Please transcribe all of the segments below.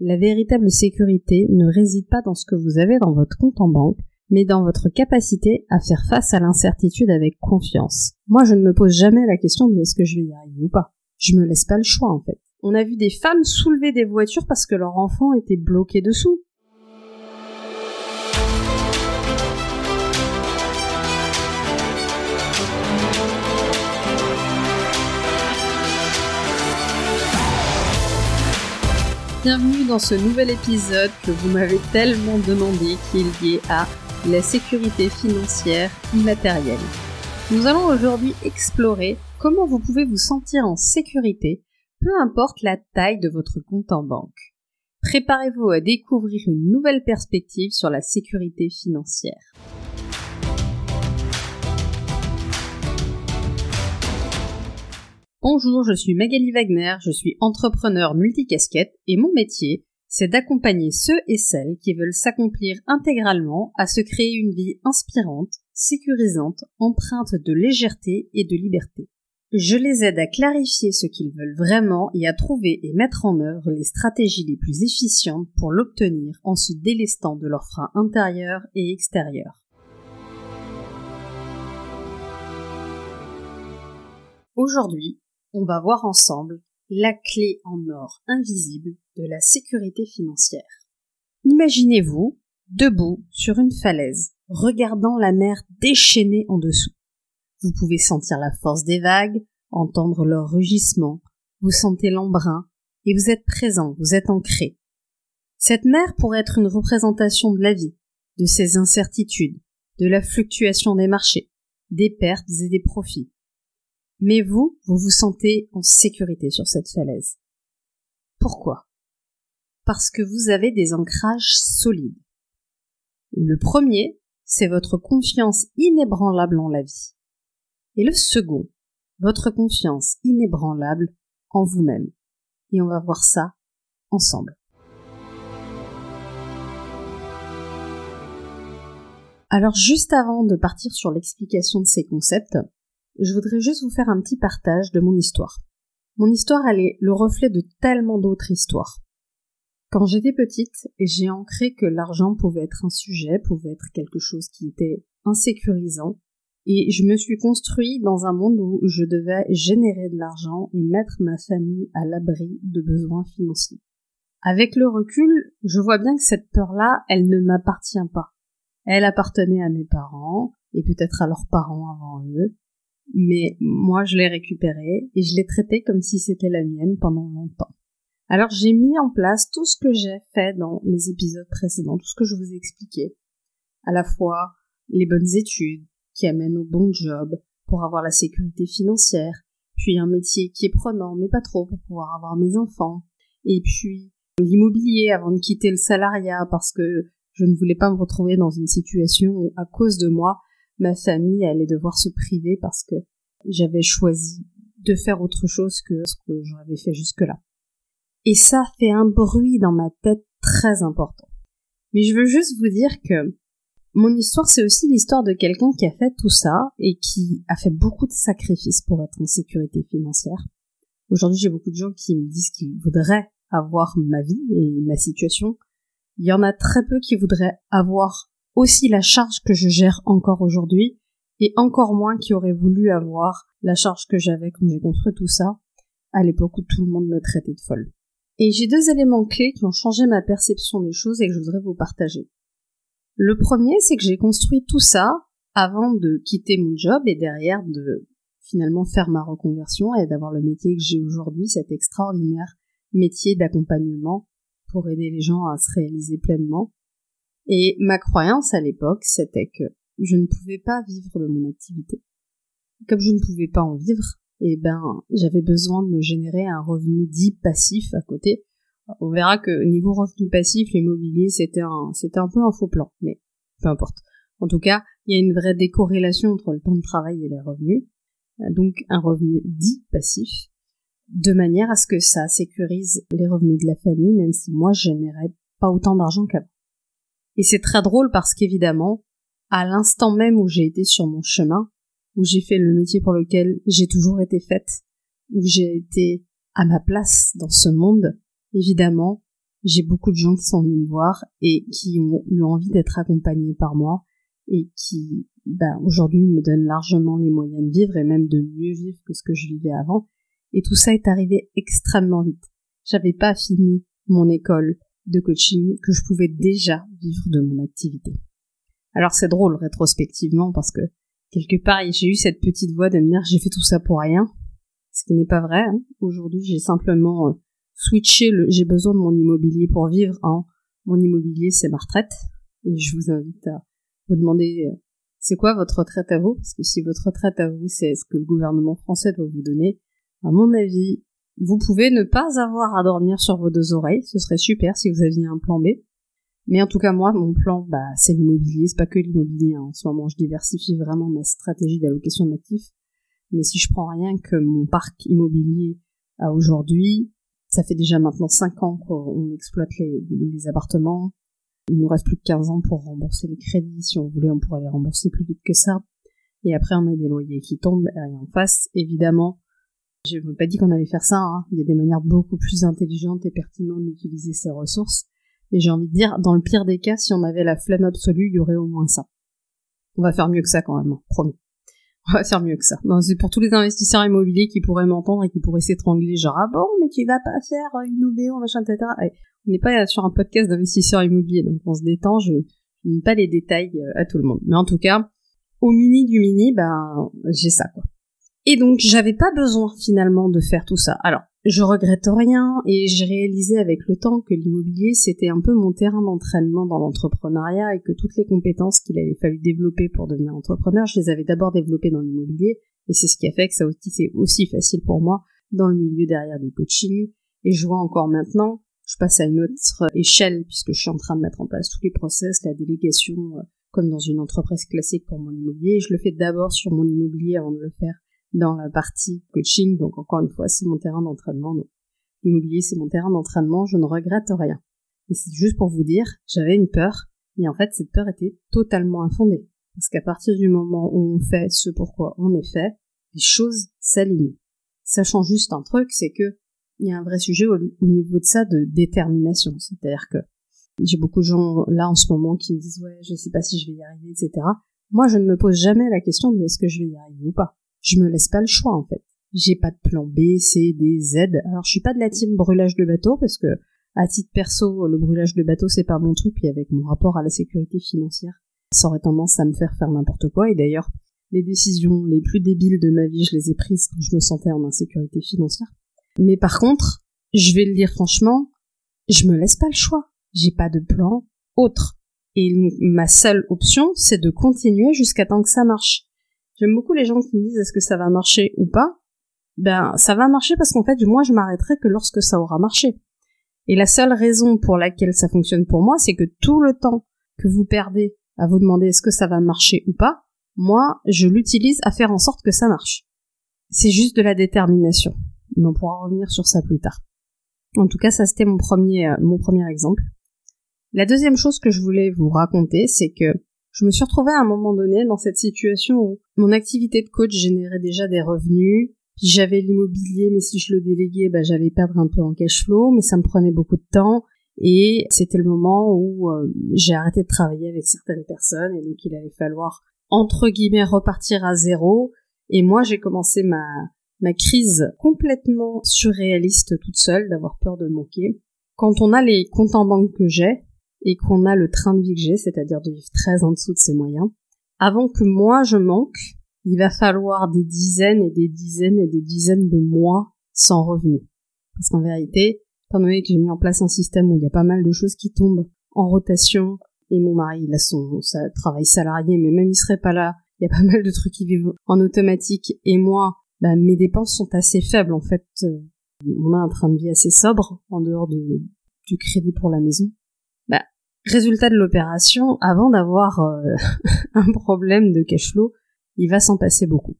La véritable sécurité ne réside pas dans ce que vous avez dans votre compte en banque, mais dans votre capacité à faire face à l'incertitude avec confiance. Moi, je ne me pose jamais la question de est-ce que je vais y arriver ou pas. Je me laisse pas le choix, en fait. On a vu des femmes soulever des voitures parce que leur enfant était bloqué dessous. Bienvenue dans ce nouvel épisode que vous m'avez tellement demandé qui est lié à la sécurité financière immatérielle. Nous allons aujourd'hui explorer comment vous pouvez vous sentir en sécurité, peu importe la taille de votre compte en banque. Préparez-vous à découvrir une nouvelle perspective sur la sécurité financière. Bonjour, je suis Magali Wagner, je suis entrepreneur multicasquette et mon métier, c'est d'accompagner ceux et celles qui veulent s'accomplir intégralement à se créer une vie inspirante, sécurisante, empreinte de légèreté et de liberté. Je les aide à clarifier ce qu'ils veulent vraiment et à trouver et mettre en œuvre les stratégies les plus efficientes pour l'obtenir en se délestant de leurs freins intérieurs et extérieurs. Aujourd'hui, on va voir ensemble la clé en or invisible de la sécurité financière. Imaginez-vous debout sur une falaise, regardant la mer déchaînée en dessous. Vous pouvez sentir la force des vagues, entendre leur rugissement, vous sentez l'embrun, et vous êtes présent, vous êtes ancré. Cette mer pourrait être une représentation de la vie, de ses incertitudes, de la fluctuation des marchés, des pertes et des profits. Mais vous, vous vous sentez en sécurité sur cette falaise. Pourquoi? Parce que vous avez des ancrages solides. Le premier, c'est votre confiance inébranlable en la vie. Et le second, votre confiance inébranlable en vous-même. Et on va voir ça ensemble. Alors juste avant de partir sur l'explication de ces concepts, je voudrais juste vous faire un petit partage de mon histoire. Mon histoire, elle est le reflet de tellement d'autres histoires. Quand j'étais petite, j'ai ancré que l'argent pouvait être un sujet, pouvait être quelque chose qui était insécurisant, et je me suis construit dans un monde où je devais générer de l'argent et mettre ma famille à l'abri de besoins financiers. Avec le recul, je vois bien que cette peur-là, elle ne m'appartient pas. Elle appartenait à mes parents, et peut-être à leurs parents avant eux, mais moi je l'ai récupérée et je l'ai traitée comme si c'était la mienne pendant longtemps. Alors j'ai mis en place tout ce que j'ai fait dans les épisodes précédents, tout ce que je vous ai expliqué, à la fois les bonnes études qui amènent au bon job pour avoir la sécurité financière, puis un métier qui est prenant mais pas trop pour pouvoir avoir mes enfants, et puis l'immobilier avant de quitter le salariat parce que je ne voulais pas me retrouver dans une situation où à cause de moi ma famille allait devoir se priver parce que j'avais choisi de faire autre chose que ce que j'avais fait jusque-là. Et ça fait un bruit dans ma tête très important. Mais je veux juste vous dire que mon histoire, c'est aussi l'histoire de quelqu'un qui a fait tout ça et qui a fait beaucoup de sacrifices pour être en sécurité financière. Aujourd'hui, j'ai beaucoup de gens qui me disent qu'ils voudraient avoir ma vie et ma situation. Il y en a très peu qui voudraient avoir aussi la charge que je gère encore aujourd'hui, et encore moins qui aurait voulu avoir la charge que j'avais quand j'ai construit tout ça, à l'époque où tout le monde me traitait de folle. Et j'ai deux éléments clés qui ont changé ma perception des choses et que je voudrais vous partager. Le premier, c'est que j'ai construit tout ça avant de quitter mon job et derrière de finalement faire ma reconversion et d'avoir le métier que j'ai aujourd'hui, cet extraordinaire métier d'accompagnement pour aider les gens à se réaliser pleinement. Et ma croyance à l'époque, c'était que je ne pouvais pas vivre de mon activité. Comme je ne pouvais pas en vivre, eh ben, j'avais besoin de me générer un revenu dit passif à côté. On verra que niveau revenu passif, l'immobilier, c'était un, c'était un peu un faux plan, mais peu importe. En tout cas, il y a une vraie décorrélation entre le temps de travail et les revenus. Donc, un revenu dit passif, de manière à ce que ça sécurise les revenus de la famille, même si moi, je générais pas autant d'argent qu'avant. Et c'est très drôle parce qu'évidemment, à l'instant même où j'ai été sur mon chemin, où j'ai fait le métier pour lequel j'ai toujours été faite, où j'ai été à ma place dans ce monde, évidemment, j'ai beaucoup de gens qui sont venus me voir et qui ont eu envie d'être accompagnés par moi et qui, ben, aujourd'hui, me donnent largement les moyens de vivre et même de mieux vivre que ce que je vivais avant. Et tout ça est arrivé extrêmement vite. J'avais pas fini mon école de coaching que je pouvais déjà vivre de mon activité. Alors c'est drôle rétrospectivement parce que quelque part j'ai eu cette petite voix de me dire j'ai fait tout ça pour rien, ce qui n'est pas vrai. Hein. Aujourd'hui j'ai simplement euh, switché le j'ai besoin de mon immobilier pour vivre en mon immobilier c'est ma retraite et je vous invite à vous demander euh, c'est quoi votre retraite à vous? Parce que si votre retraite à vous c'est ce que le gouvernement français doit vous donner, à mon avis vous pouvez ne pas avoir à dormir sur vos deux oreilles, ce serait super si vous aviez un plan B. Mais en tout cas, moi, mon plan, bah, c'est l'immobilier. C'est pas que l'immobilier. Hein. En ce moment, je diversifie vraiment ma stratégie d'allocation d'actifs. Mais si je prends rien que mon parc immobilier à aujourd'hui, ça fait déjà maintenant 5 ans qu'on exploite les, les, appartements. Il nous reste plus de 15 ans pour rembourser les crédits. Si on voulait, on pourrait les rembourser plus vite que ça. Et après, on a des loyers qui tombent et rien en face. Évidemment, je ne pas dire qu'on allait faire ça. Hein. Il y a des manières beaucoup plus intelligentes et pertinentes d'utiliser ces ressources. Et j'ai envie de dire, dans le pire des cas, si on avait la flemme absolue, il y aurait au moins ça. On va faire mieux que ça quand même, hein, promis. On va faire mieux que ça. c'est pour tous les investisseurs immobiliers qui pourraient m'entendre et qui pourraient s'étrangler, genre ah bon, mais tu vas pas faire une OBO, machin, etc. on n'est pas sur un podcast d'investisseurs immobiliers, donc on se détend, je ne pas les détails euh, à tout le monde. Mais en tout cas, au mini du mini, ben j'ai ça quoi. Et donc j'avais pas besoin finalement de faire tout ça. Alors je regrette rien et j'ai réalisé avec le temps que l'immobilier c'était un peu mon terrain d'entraînement dans l'entrepreneuriat et que toutes les compétences qu'il avait fallu développer pour devenir entrepreneur, je les avais d'abord développées dans l'immobilier et c'est ce qui a fait que ça aussi c'est aussi facile pour moi dans le milieu derrière du coaching et je vois encore maintenant, je passe à une autre échelle puisque je suis en train de mettre en place tous les process, la délégation euh, comme dans une entreprise classique pour mon immobilier, je le fais d'abord sur mon immobilier avant de le faire dans la partie coaching. Donc encore une fois, c'est mon terrain d'entraînement. Donc l'immobilier, c'est mon terrain d'entraînement. Je ne regrette rien. Et c'est juste pour vous dire, j'avais une peur, mais en fait, cette peur était totalement infondée. Parce qu'à partir du moment où on fait ce pourquoi on est fait, les choses s'alignent. Sachant juste un truc, c'est que il y a un vrai sujet au, niveau de ça de détermination. C'est-à-dire que j'ai beaucoup de gens là en ce moment qui me disent ouais, je sais pas si je vais y arriver, etc. Moi, je ne me pose jamais la question de est-ce que je vais y arriver ou pas je me laisse pas le choix en fait. J'ai pas de plan B, C, D, Z. Alors je suis pas de la team brûlage de bateau parce que à titre perso, le brûlage de bateau c'est pas mon truc. Puis avec mon rapport à la sécurité financière, ça aurait tendance à me faire faire n'importe quoi. Et d'ailleurs, les décisions les plus débiles de ma vie, je les ai prises quand je me sentais en insécurité financière. Mais par contre, je vais le dire franchement, je me laisse pas le choix. J'ai pas de plan autre. Et ma seule option, c'est de continuer jusqu'à temps que ça marche. J'aime beaucoup les gens qui me disent est-ce que ça va marcher ou pas? Ben, ça va marcher parce qu'en fait, moi, je m'arrêterai que lorsque ça aura marché. Et la seule raison pour laquelle ça fonctionne pour moi, c'est que tout le temps que vous perdez à vous demander est-ce que ça va marcher ou pas, moi, je l'utilise à faire en sorte que ça marche. C'est juste de la détermination. Mais on pourra revenir sur ça plus tard. En tout cas, ça c'était mon premier, euh, mon premier exemple. La deuxième chose que je voulais vous raconter, c'est que je me suis retrouvée à un moment donné dans cette situation où mon activité de coach générait déjà des revenus, puis j'avais l'immobilier, mais si je le déléguais, bah, j'allais perdre un peu en cash flow, mais ça me prenait beaucoup de temps. Et c'était le moment où euh, j'ai arrêté de travailler avec certaines personnes, et donc il allait falloir, entre guillemets, repartir à zéro. Et moi, j'ai commencé ma, ma crise complètement surréaliste toute seule, d'avoir peur de manquer. Quand on a les comptes en banque que j'ai, et qu'on a le train de vie que j'ai, c'est-à-dire de vivre très en dessous de ses moyens, avant que moi je manque, il va falloir des dizaines et des dizaines et des dizaines de mois sans revenus. Parce qu'en vérité, étant donné que j'ai mis en place un système où il y a pas mal de choses qui tombent en rotation, et mon mari, il a son travail salarié, mais même il serait pas là, il y a pas mal de trucs qui vivent en automatique, et moi, bah, mes dépenses sont assez faibles, en fait. Euh, on a un train de vie assez sobre, en dehors de, du crédit pour la maison. Résultat de l'opération, avant d'avoir euh, un problème de cash flow, il va s'en passer beaucoup.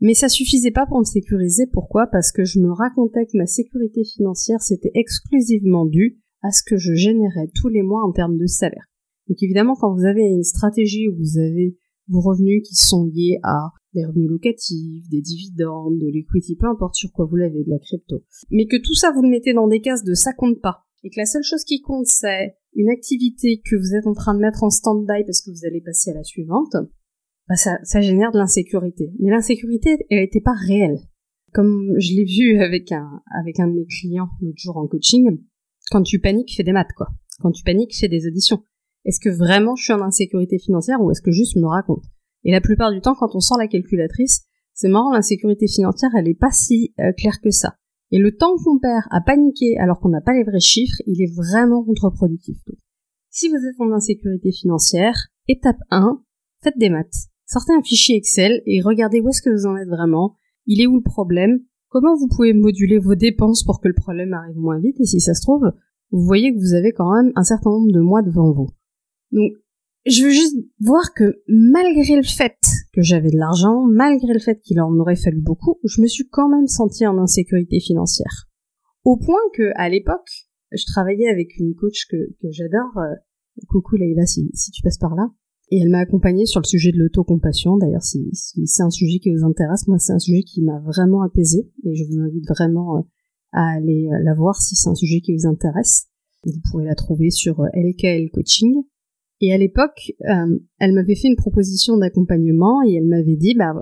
Mais ça suffisait pas pour me sécuriser. Pourquoi? Parce que je me racontais que ma sécurité financière c'était exclusivement dû à ce que je générais tous les mois en termes de salaire. Donc évidemment, quand vous avez une stratégie où vous avez vos revenus qui sont liés à des revenus locatifs, des dividendes, de l'equity, peu importe sur quoi vous l'avez, de la crypto, mais que tout ça vous le mettez dans des cases de ça compte pas, et que la seule chose qui compte c'est une activité que vous êtes en train de mettre en stand-by parce que vous allez passer à la suivante, bah ça, ça génère de l'insécurité. Mais l'insécurité, elle n'était pas réelle. Comme je l'ai vu avec un, avec un de mes clients l'autre jour en coaching, quand tu paniques, fais des maths, quoi. Quand tu paniques, fais des auditions. Est-ce que vraiment je suis en insécurité financière ou est-ce que juste me raconte? Et la plupart du temps, quand on sort la calculatrice, c'est marrant, l'insécurité financière, elle est pas si euh, claire que ça. Et le temps qu'on perd à paniquer alors qu'on n'a pas les vrais chiffres, il est vraiment contre-productif. si vous êtes en insécurité financière, étape 1, faites des maths. Sortez un fichier Excel et regardez où est-ce que vous en êtes vraiment, il est où le problème, comment vous pouvez moduler vos dépenses pour que le problème arrive moins vite, et si ça se trouve, vous voyez que vous avez quand même un certain nombre de mois devant vous. Donc, je veux juste voir que malgré le fait que j'avais de l'argent, malgré le fait qu'il en aurait fallu beaucoup, je me suis quand même sentie en insécurité financière. Au point que, à l'époque, je travaillais avec une coach que, j'adore, euh, coucou Leïla si, si tu passes par là, et elle m'a accompagnée sur le sujet de l'autocompassion. D'ailleurs, si, si c'est un sujet qui vous intéresse, moi c'est un sujet qui m'a vraiment apaisé et je vous invite vraiment euh, à aller euh, la voir si c'est un sujet qui vous intéresse. Vous pourrez la trouver sur LKL Coaching. Et à l'époque, euh, elle m'avait fait une proposition d'accompagnement et elle m'avait dit, bah,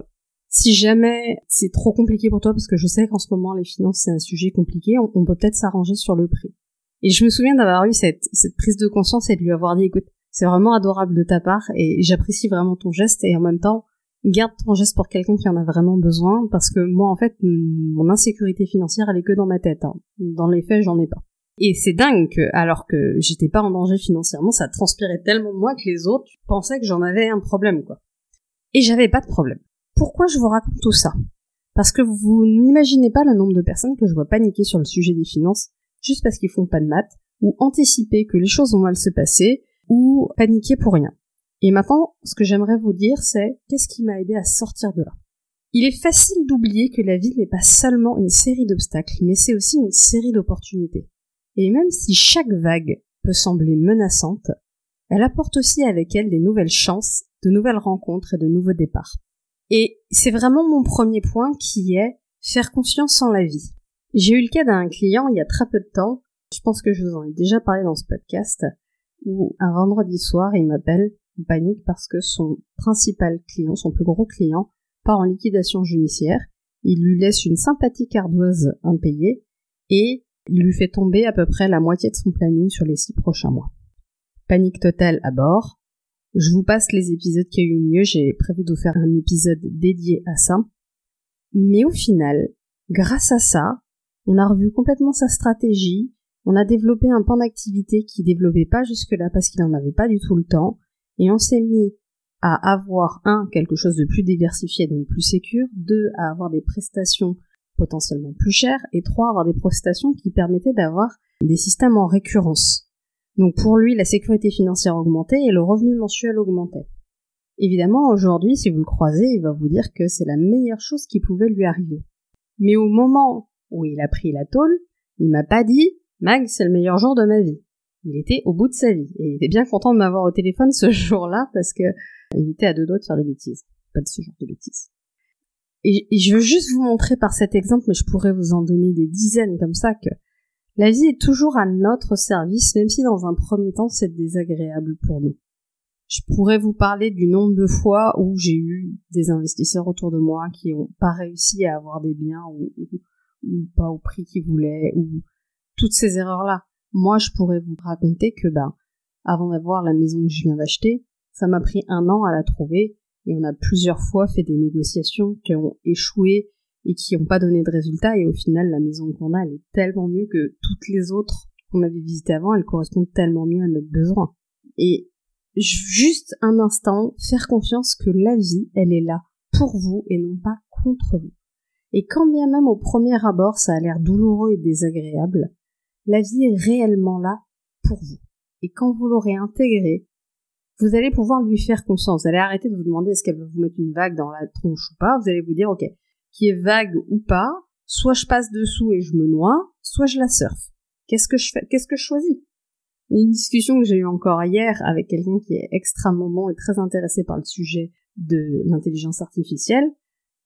si jamais c'est trop compliqué pour toi, parce que je sais qu'en ce moment les finances c'est un sujet compliqué, on, peut peut-être s'arranger sur le prix. Et je me souviens d'avoir eu cette, prise de conscience et de lui avoir dit, écoute, c'est vraiment adorable de ta part et j'apprécie vraiment ton geste et en même temps, garde ton geste pour quelqu'un qui en a vraiment besoin parce que moi en fait, mon insécurité financière elle est que dans ma tête. Hein. Dans les faits, j'en ai pas. Et c'est dingue que, alors que j'étais pas en danger financièrement, ça transpirait tellement de moi que les autres pensaient que j'en avais un problème, quoi. Et j'avais pas de problème. Pourquoi je vous raconte tout ça? Parce que vous n'imaginez pas le nombre de personnes que je vois paniquer sur le sujet des finances juste parce qu'ils font pas de maths, ou anticiper que les choses vont mal se passer, ou paniquer pour rien. Et maintenant, ce que j'aimerais vous dire, c'est qu'est-ce qui m'a aidé à sortir de là? Il est facile d'oublier que la vie n'est pas seulement une série d'obstacles, mais c'est aussi une série d'opportunités. Et même si chaque vague peut sembler menaçante, elle apporte aussi avec elle des nouvelles chances, de nouvelles rencontres et de nouveaux départs. Et c'est vraiment mon premier point qui est faire confiance en la vie. J'ai eu le cas d'un client il y a très peu de temps, je pense que je vous en ai déjà parlé dans ce podcast, où un vendredi soir il m'appelle en panique parce que son principal client, son plus gros client, part en liquidation judiciaire, il lui laisse une sympathique ardoise impayée et il lui fait tomber à peu près la moitié de son planning sur les six prochains mois. Panique totale à bord. Je vous passe les épisodes qui a eu mieux, j'ai prévu de vous faire un épisode dédié à ça. Mais au final, grâce à ça, on a revu complètement sa stratégie, on a développé un pan d'activité qui développait pas jusque-là parce qu'il n'en avait pas du tout le temps, et on s'est mis à avoir un quelque chose de plus diversifié donc plus sécure, deux à avoir des prestations potentiellement plus cher, et trois, avoir des prestations qui permettaient d'avoir des systèmes en récurrence. Donc pour lui, la sécurité financière augmentait et le revenu mensuel augmentait. Évidemment, aujourd'hui, si vous le croisez, il va vous dire que c'est la meilleure chose qui pouvait lui arriver. Mais au moment où il a pris la tôle, il m'a pas dit Mag, c'est le meilleur jour de ma vie. Il était au bout de sa vie et il était bien content de m'avoir au téléphone ce jour-là parce que il était à deux doigts de faire des bêtises. Pas de ce genre de bêtises. Et, je veux juste vous montrer par cet exemple, mais je pourrais vous en donner des dizaines comme ça, que la vie est toujours à notre service, même si dans un premier temps c'est désagréable pour nous. Je pourrais vous parler du nombre de fois où j'ai eu des investisseurs autour de moi qui n'ont pas réussi à avoir des biens ou, pas au prix qu'ils voulaient, ou toutes ces erreurs-là. Moi, je pourrais vous raconter que, ben, avant d'avoir la maison que je viens d'acheter, ça m'a pris un an à la trouver et on a plusieurs fois fait des négociations qui ont échoué et qui n'ont pas donné de résultat. Et au final, la maison qu'on a, elle est tellement mieux que toutes les autres qu'on avait visitées avant. Elle correspond tellement mieux à notre besoin. Et juste un instant, faire confiance que la vie, elle est là pour vous et non pas contre vous. Et quand bien même au premier abord ça a l'air douloureux et désagréable, la vie est réellement là pour vous. Et quand vous l'aurez intégrée, vous allez pouvoir lui faire confiance. Vous allez arrêter de vous demander est-ce qu'elle va vous mettre une vague dans la tronche ou pas. Vous allez vous dire, ok, qui est vague ou pas, soit je passe dessous et je me noie, soit je la surfe. Qu'est-ce que je fais? Qu'est-ce que je choisis? Une discussion que j'ai eue encore hier avec quelqu'un qui est extrêmement bon et très intéressé par le sujet de l'intelligence artificielle.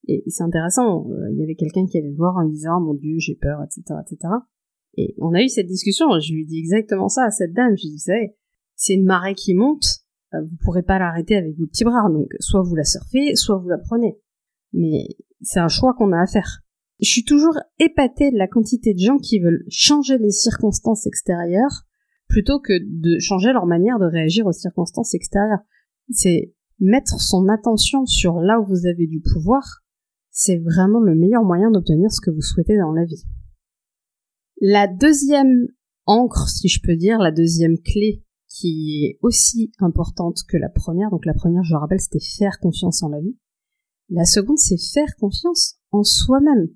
Et c'est intéressant. Euh, il y avait quelqu'un qui allait le voir en disant, oh, mon Dieu, j'ai peur, etc., etc. Et on a eu cette discussion, je lui dis exactement ça à cette dame, je lui disais, c'est une marée qui monte, vous pourrez pas l'arrêter avec vos petits bras, donc soit vous la surfez, soit vous la prenez. Mais c'est un choix qu'on a à faire. Je suis toujours épatée de la quantité de gens qui veulent changer les circonstances extérieures plutôt que de changer leur manière de réagir aux circonstances extérieures. C'est mettre son attention sur là où vous avez du pouvoir, c'est vraiment le meilleur moyen d'obtenir ce que vous souhaitez dans la vie. La deuxième encre, si je peux dire, la deuxième clé qui est aussi importante que la première, donc la première, je le rappelle, c'était faire confiance en la vie. La seconde, c'est faire confiance en soi-même.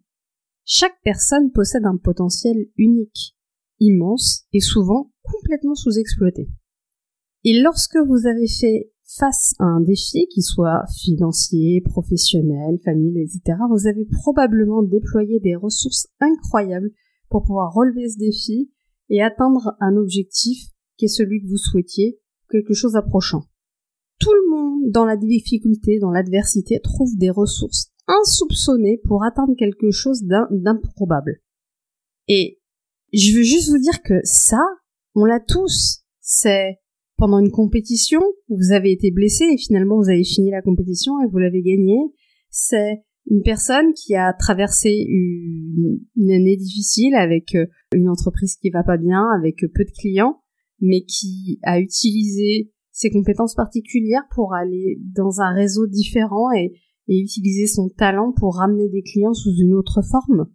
Chaque personne possède un potentiel unique, immense et souvent complètement sous-exploité. Et lorsque vous avez fait face à un défi, qui soit financier, professionnel, familial, etc., vous avez probablement déployé des ressources incroyables pour pouvoir relever ce défi et atteindre un objectif qui est celui que vous souhaitiez, quelque chose approchant. Tout le monde, dans la difficulté, dans l'adversité, trouve des ressources insoupçonnées pour atteindre quelque chose d'improbable. Et je veux juste vous dire que ça, on l'a tous. C'est pendant une compétition, vous avez été blessé et finalement vous avez fini la compétition et vous l'avez gagné. C'est une personne qui a traversé une, année difficile avec euh, une entreprise qui va pas bien, avec peu de clients, mais qui a utilisé ses compétences particulières pour aller dans un réseau différent et, utiliser son talent pour ramener des clients sous une autre forme.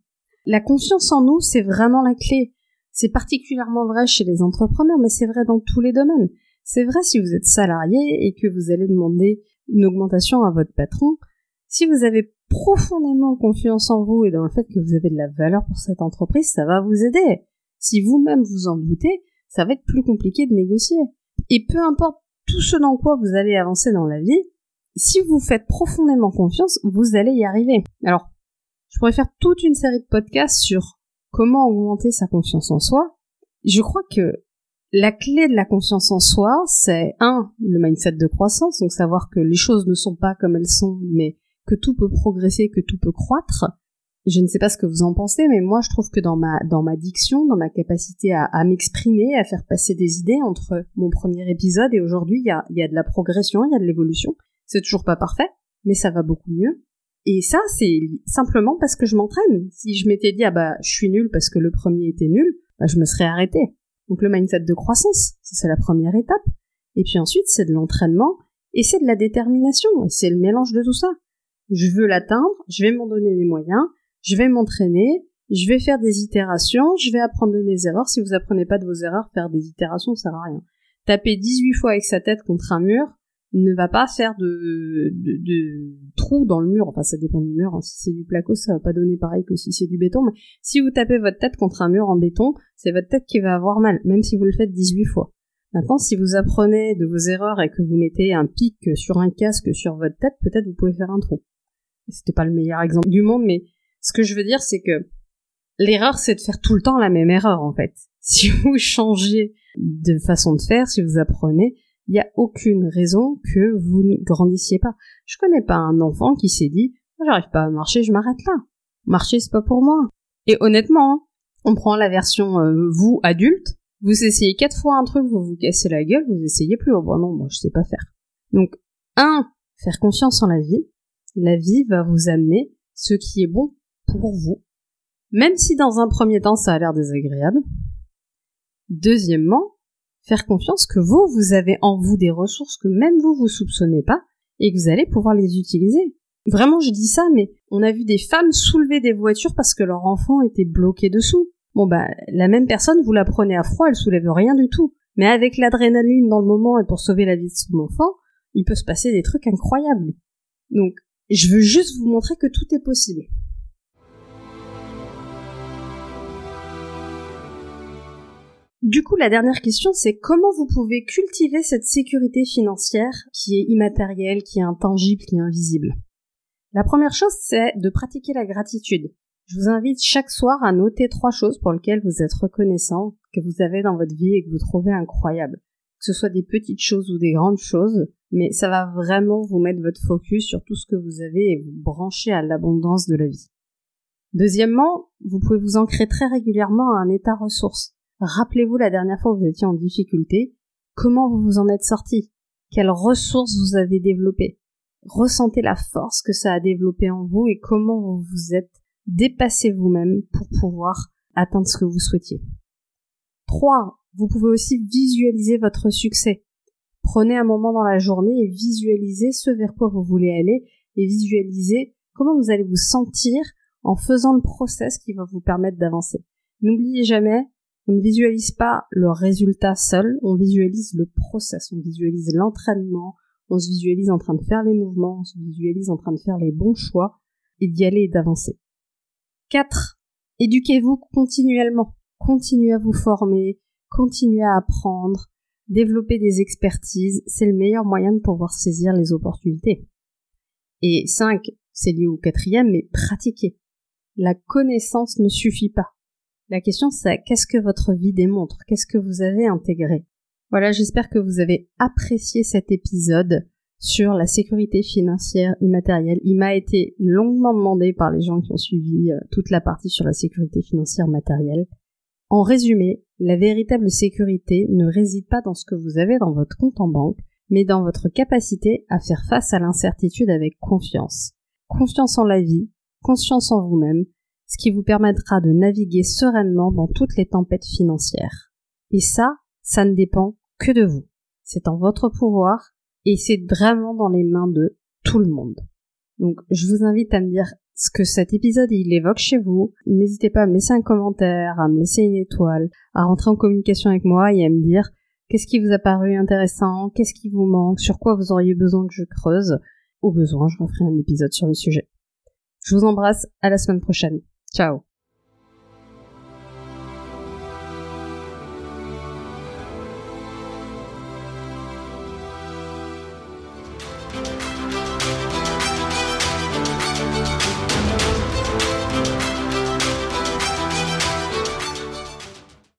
La confiance en nous, c'est vraiment la clé. C'est particulièrement vrai chez les entrepreneurs, mais c'est vrai dans tous les domaines. C'est vrai si vous êtes salarié et que vous allez demander une augmentation à votre patron. Si vous avez profondément confiance en vous et dans le fait que vous avez de la valeur pour cette entreprise, ça va vous aider. Si vous-même vous en doutez, ça va être plus compliqué de négocier. Et peu importe tout ce dans quoi vous allez avancer dans la vie, si vous faites profondément confiance, vous allez y arriver. Alors, je pourrais faire toute une série de podcasts sur comment augmenter sa confiance en soi. Je crois que la clé de la confiance en soi, c'est un, le mindset de croissance, donc savoir que les choses ne sont pas comme elles sont, mais que tout peut progresser, que tout peut croître. Je ne sais pas ce que vous en pensez, mais moi je trouve que dans ma dans ma diction, dans ma capacité à, à m'exprimer, à faire passer des idées entre mon premier épisode et aujourd'hui, il y a, y a de la progression, il y a de l'évolution. C'est toujours pas parfait, mais ça va beaucoup mieux. Et ça, c'est simplement parce que je m'entraîne. Si je m'étais dit ah bah je suis nul parce que le premier était nul, bah je me serais arrêté. Donc le mindset de croissance, c'est la première étape. Et puis ensuite, c'est de l'entraînement et c'est de la détermination et c'est le mélange de tout ça. Je veux l'atteindre, je vais m'en donner les moyens, je vais m'entraîner, je vais faire des itérations, je vais apprendre de mes erreurs. Si vous apprenez pas de vos erreurs, faire des itérations, ça sert à rien. Taper 18 fois avec sa tête contre un mur ne va pas faire de, de, de trou dans le mur. Enfin, ça dépend du mur. Hein. Si c'est du placo, ça va pas donner pareil que si c'est du béton. Mais si vous tapez votre tête contre un mur en béton, c'est votre tête qui va avoir mal, même si vous le faites 18 fois. Maintenant, si vous apprenez de vos erreurs et que vous mettez un pic sur un casque sur votre tête, peut-être vous pouvez faire un trou. C'était pas le meilleur exemple du monde, mais ce que je veux dire, c'est que l'erreur, c'est de faire tout le temps la même erreur, en fait. Si vous changez de façon de faire, si vous apprenez, il n'y a aucune raison que vous ne grandissiez pas. Je connais pas un enfant qui s'est dit, j'arrive pas à marcher, je m'arrête là. Marcher, c'est pas pour moi. Et honnêtement, hein, on prend la version euh, vous adulte, vous essayez quatre fois un truc, vous vous cassez la gueule, vous essayez plus. Oh, bon, non, moi je sais pas faire. Donc, un, faire confiance en la vie. La vie va vous amener ce qui est bon pour vous, même si dans un premier temps ça a l'air désagréable. Deuxièmement, faire confiance que vous, vous avez en vous des ressources que même vous, vous soupçonnez pas, et que vous allez pouvoir les utiliser. Vraiment, je dis ça, mais on a vu des femmes soulever des voitures parce que leur enfant était bloqué dessous. Bon bah, la même personne, vous la prenez à froid, elle soulève rien du tout. Mais avec l'adrénaline dans le moment et pour sauver la vie de son enfant, il peut se passer des trucs incroyables. Donc, je veux juste vous montrer que tout est possible. Du coup, la dernière question, c'est comment vous pouvez cultiver cette sécurité financière qui est immatérielle, qui est intangible, qui est invisible? La première chose, c'est de pratiquer la gratitude. Je vous invite chaque soir à noter trois choses pour lesquelles vous êtes reconnaissant, que vous avez dans votre vie et que vous trouvez incroyables. Que ce soit des petites choses ou des grandes choses, mais ça va vraiment vous mettre votre focus sur tout ce que vous avez et vous brancher à l'abondance de la vie. Deuxièmement, vous pouvez vous ancrer très régulièrement à un état ressource. Rappelez-vous la dernière fois où vous étiez en difficulté, comment vous vous en êtes sorti, quelles ressources vous avez développées? Ressentez la force que ça a développé en vous et comment vous vous êtes dépassé vous-même pour pouvoir atteindre ce que vous souhaitiez. 3. Vous pouvez aussi visualiser votre succès. Prenez un moment dans la journée et visualisez ce vers quoi vous voulez aller et visualisez comment vous allez vous sentir en faisant le process qui va vous permettre d'avancer. N'oubliez jamais, on ne visualise pas le résultat seul, on visualise le process, on visualise l'entraînement, on se visualise en train de faire les mouvements, on se visualise en train de faire les bons choix et d'y aller et d'avancer. 4. Éduquez-vous continuellement. Continuez à vous former, continuez à apprendre, développer des expertises, c'est le meilleur moyen de pouvoir saisir les opportunités. Et 5, c'est lié au quatrième, mais pratiquez. La connaissance ne suffit pas. La question c'est qu'est-ce que votre vie démontre? Qu'est-ce que vous avez intégré? Voilà, j'espère que vous avez apprécié cet épisode sur la sécurité financière immatérielle. Il m'a été longuement demandé par les gens qui ont suivi euh, toute la partie sur la sécurité financière matérielle. En résumé, la véritable sécurité ne réside pas dans ce que vous avez dans votre compte en banque, mais dans votre capacité à faire face à l'incertitude avec confiance. Confiance en la vie, confiance en vous-même, ce qui vous permettra de naviguer sereinement dans toutes les tempêtes financières. Et ça, ça ne dépend que de vous. C'est en votre pouvoir et c'est vraiment dans les mains de tout le monde. Donc je vous invite à me dire ce que cet épisode il évoque chez vous. N'hésitez pas à me laisser un commentaire, à me laisser une étoile, à rentrer en communication avec moi et à me dire qu'est-ce qui vous a paru intéressant, qu'est-ce qui vous manque, sur quoi vous auriez besoin que je creuse. Au besoin, je referai un épisode sur le sujet. Je vous embrasse, à la semaine prochaine. Ciao